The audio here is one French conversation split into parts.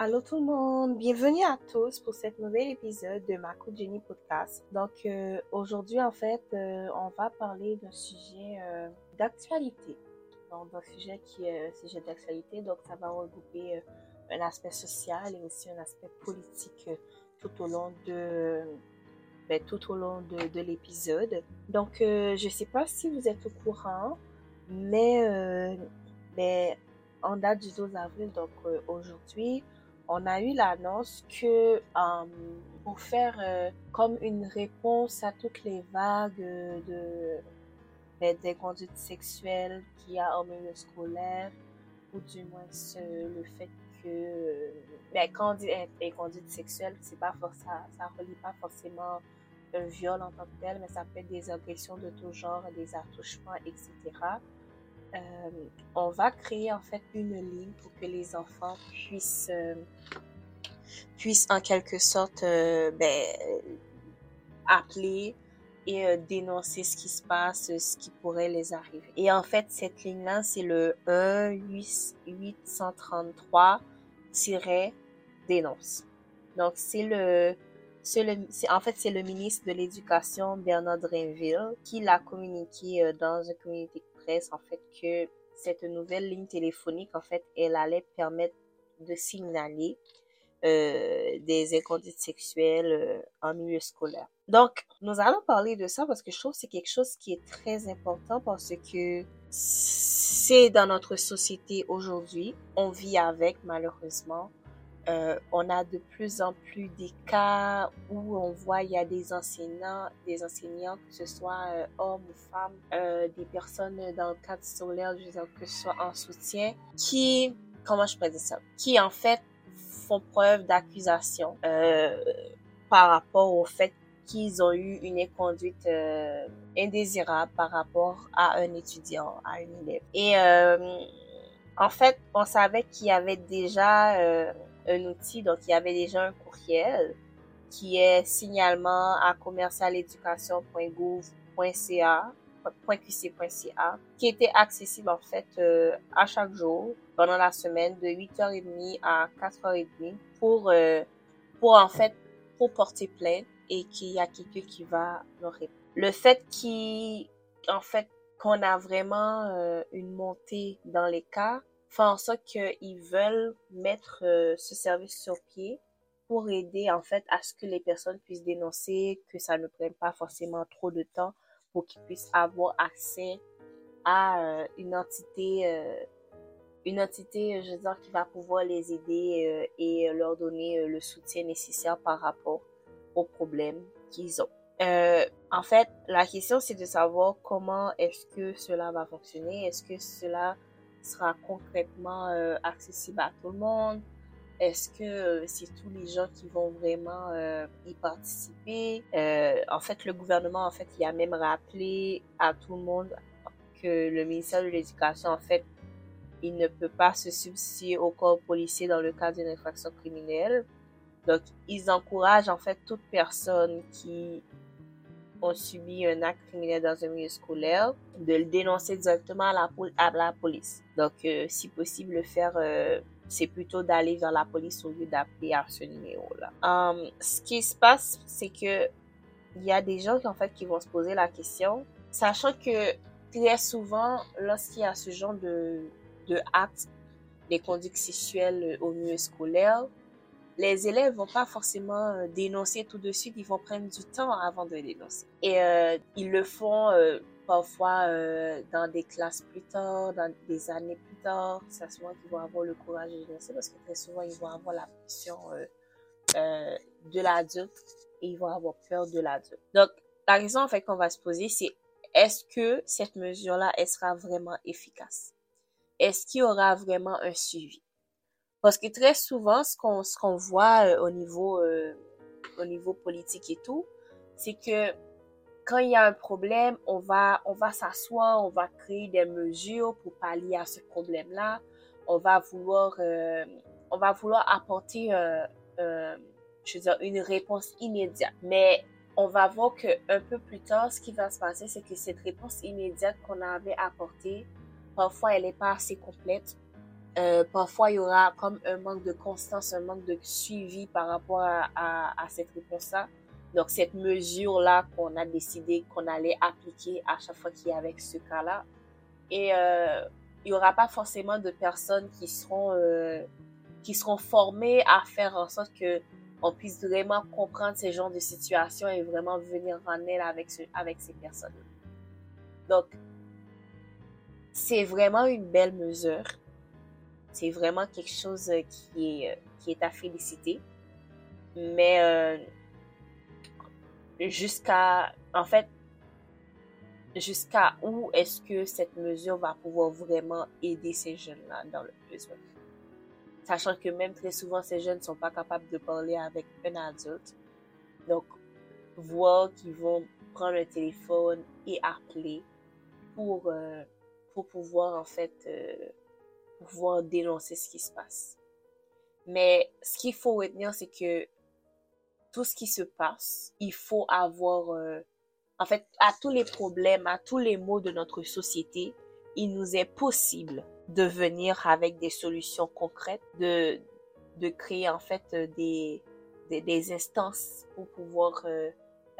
Allô tout le monde, bienvenue à tous pour cet nouvel épisode de ma Jenny Podcast. Donc euh, aujourd'hui en fait, euh, on va parler d'un sujet euh, d'actualité. Donc d'un sujet qui est un sujet d'actualité, donc ça va regrouper un aspect social et aussi un aspect politique tout au long de ben, tout au long de, de l'épisode. Donc je sais pas si vous êtes au courant, mais mais en date du 12 avril, donc aujourd'hui, on a eu l'annonce que euh, pour faire euh, comme une réponse à toutes les vagues de ben, des conduites sexuelles qu'il y a au milieu scolaire, ou du moins le fait que ben, quand on dit des conduites sexuelles, pas ça, ça relie pas forcément un viol en tant que tel, mais ça peut être des agressions de tout genre, des attouchements, etc. Euh, on va créer en fait une ligne pour que les enfants puissent euh, puissent en quelque sorte euh, ben, appeler et dénoncer ce qui se passe, ce qui pourrait les arriver. Et en fait, cette ligne-là, c'est le 1 833 dénonce. Donc, c'est le, c'est en fait, c'est le ministre de l'Éducation, Bernard Drainville, qui l'a communiqué dans un communiqué en fait que cette nouvelle ligne téléphonique, en fait, elle allait permettre de signaler euh, des inconduites sexuelles euh, en milieu scolaire. Donc, nous allons parler de ça parce que je trouve que c'est quelque chose qui est très important parce que c'est dans notre société aujourd'hui. On vit avec, malheureusement. Euh, on a de plus en plus des cas où on voit il y a des enseignants, des enseignants, que ce soit euh, hommes ou femmes, euh, des personnes dans le cadre scolaire, que ce soit en soutien, qui, comment je peux ça, qui en fait font preuve d'accusation par rapport au fait qu'ils ont eu une conduite indésirable par rapport à un étudiant, à un élève. Et en fait, on savait qu'il y avait déjà un outil. Donc, il y avait déjà un courriel qui est signalement à commercialeducation.gouv.ca .qc.ca qui était accessible en fait euh, à chaque jour pendant la semaine de 8h30 à 4h30 pour euh, pour en fait pour porter plainte et qu'il y a quelqu'un qui va le répondre. Le fait qu'en fait qu'on a vraiment euh, une montée dans les cas fait en sorte qu'ils veulent mettre euh, ce service sur pied pour aider en fait à ce que les personnes puissent dénoncer, que ça ne prenne pas forcément trop de temps pour qu'ils puissent avoir accès à euh, une entité, euh, une entité, je veux dire, qui va pouvoir les aider et leur donner le soutien nécessaire par rapport aux problèmes qu'ils ont. en fait, la question c'est de savoir comment est-ce que cela va fonctionner. Est-ce que cela sera concrètement euh, accessible à tout le monde? Est-ce que euh, c'est tous les gens qui vont vraiment euh, y participer? en fait, le gouvernement, en fait, il a même rappelé à tout le monde que le ministère de l'Éducation, en fait, il ne peut pas se substituer au corps policier dans le cas d'une infraction criminelle. Donc, ils encouragent, en fait, toute personne qui ont subi un acte criminel dans un milieu scolaire, de le dénoncer directement à la, police. Donc, euh, si possible, le faire, euh, c'est plutôt d'aller vers la police au lieu d'appeler à ce numéro-là. Um, ce qui se passe, c'est que il y a des gens qui, en fait, qui vont se poser la question, sachant que très souvent, lorsqu'il y a ce genre de, de actes, des conduites sexuelles au milieu scolaire, les élèves vont pas forcément euh, dénoncer tout de suite, ils vont prendre du temps avant de dénoncer. Et euh, ils le font euh, parfois dans des classes plus tard, dans des années plus tard. C'est souvent qu'ils vont avoir le courage de dénoncer parce que très souvent ils vont avoir la pression de l'adulte et ils vont avoir peur de l'adulte. Donc la question en fait qu'on va se poser c'est est-ce que cette mesure-là elle sera vraiment efficace? Est-ce qu'il y aura vraiment un suivi? Parce que très souvent, ce qu'on ce voit euh, au niveau euh, au niveau politique et tout, c'est que quand il y a un problème, on va on va s'asseoir, on va créer des mesures pour pallier à ce problème-là. On va vouloir euh, on va vouloir apporter je veux dire une réponse immédiate. Mais on va voir que un peu plus tard, ce qui va se passer, c'est que cette réponse immédiate qu'on avait apportée, parfois elle n'est pas assez complète Euh, parfois, il y aura comme un manque de constance, un manque de suivi par rapport à, à, cette réponse-là. Donc, cette mesure-là qu'on a décidé qu'on allait appliquer à chaque fois qu'il y avait ce cas-là. Et euh, il n'y aura pas forcément de personnes qui seront, euh, qui seront formées à faire en sorte que on puisse vraiment comprendre ces genres de situations et vraiment venir en aide avec, ce, avec ces personnes. Donc, c'est vraiment une belle mesure. C'est vraiment quelque chose qui est, qui est à féliciter. Mais euh, jusqu'à, en fait, jusqu'à où est-ce que cette mesure va pouvoir vraiment aider ces jeunes-là dans le besoin? Sachant que même très souvent, ces jeunes ne sont pas capables de parler avec un adulte. Donc, voir qu'ils vont prendre le téléphone et appeler pour, euh, pour pouvoir, en fait, euh, pouvoir dénoncer ce qui se passe. Mais ce qu'il faut retenir, c'est que tout ce qui se passe, il faut avoir, euh, en fait, à tous les problèmes, à tous les maux de notre société, il nous est possible de venir avec des solutions concrètes, de, de créer en fait des, des, des instances pour pouvoir euh,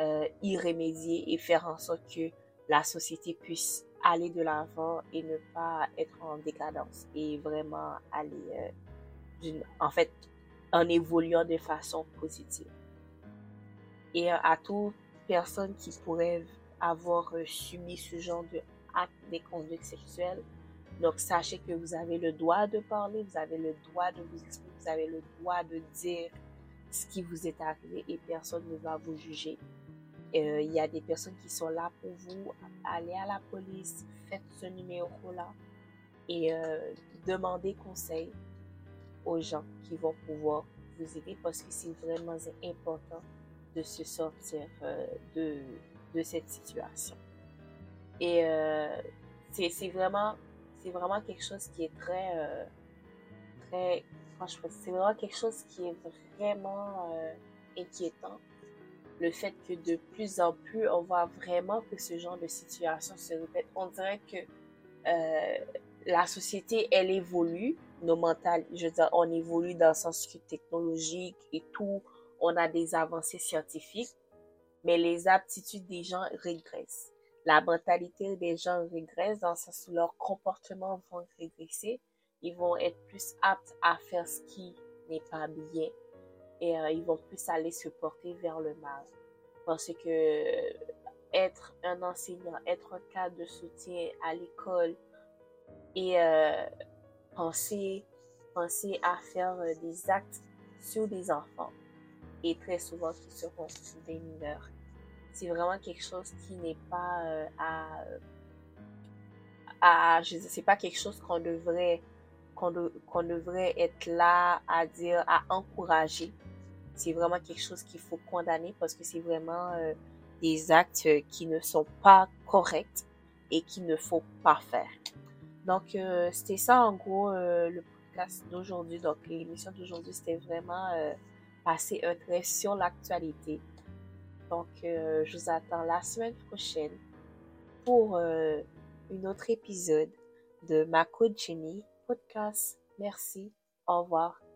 euh, y remédier et faire en sorte que la société puisse aller de l'avant et ne pas être en décadence et vraiment aller euh, en fait en évoluant de façon positive. Et à toute personne qui pourrait avoir subi ce genre de actes des conduites sexuelles, donc, sachez que vous avez le droit de parler, vous avez le droit de vous exprimer, vous avez le droit de dire ce qui vous est arrivé et personne ne va vous juger. Euh, il y a des personnes qui sont là pour vous. Allez à la police, faites ce numéro-là et euh, demandez conseil aux gens qui vont pouvoir vous aider parce que c'est vraiment important de se sortir euh, de, de cette situation. Et c'est vraiment c'est vraiment quelque chose qui est très, euh, très, franchement, c'est vraiment quelque chose qui est vraiment euh, inquiétant. Le fait que de plus en plus, on voit vraiment que ce genre de situation se répète. On dirait que euh, la société, elle évolue, nos mentales, je veux dire, on évolue dans le sens technologique et tout, on a des avancées scientifiques, mais les aptitudes des gens régressent la mentalité des gens régresse dans le sens où leurs comportements vont régresser. Ils vont être plus aptes à faire ce qui n'est pas bien et euh, ils vont plus aller se porter vers le mal. Parce que être un enseignant, être un cadre de soutien à l'école et euh, penser, penser à faire euh, des actes sur des enfants et très souvent qui seront des mineurs c'est vraiment quelque chose qui n'est pas à, à je sais pas quelque chose qu'on devrait qu'on devrait être là à dire à encourager c'est vraiment quelque chose qu'il faut condamner parce que c'est vraiment euh, des actes qui ne sont pas corrects et qu'il ne faut pas faire donc euh, c'était ça en gros le podcast d'aujourd'hui donc l'émission d'aujourd'hui c'était vraiment passer un trait sur l'actualité donc, euh, je vous attends la semaine prochaine pour euh, un autre épisode de Ma Jenny podcast. Merci. Au revoir.